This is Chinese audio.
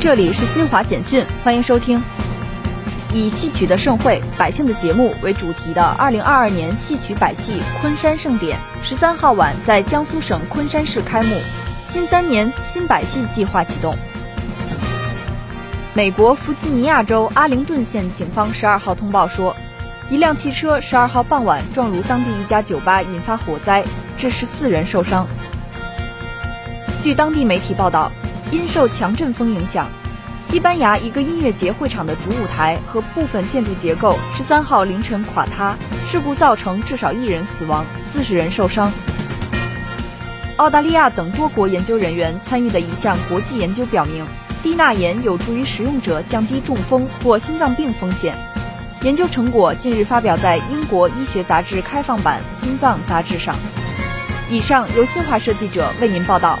这里是新华简讯，欢迎收听。以戏曲的盛会、百姓的节目为主题的二零二二年戏曲百戏昆山盛典，十三号晚在江苏省昆山市开幕。新三年新百戏计划启动。美国弗吉尼亚州阿灵顿县警方十二号通报说，一辆汽车十二号傍晚撞入当地一家酒吧，引发火灾，致十四人受伤。据当地媒体报道。因受强阵风影响，西班牙一个音乐节会场的主舞台和部分建筑结构十三号凌晨垮塌，事故造成至少一人死亡，四十人受伤。澳大利亚等多国研究人员参与的一项国际研究表明，低钠盐有助于使用者降低中风或心脏病风险。研究成果近日发表在英国医学杂志开放版心脏杂志上。以上由新华社记者为您报道。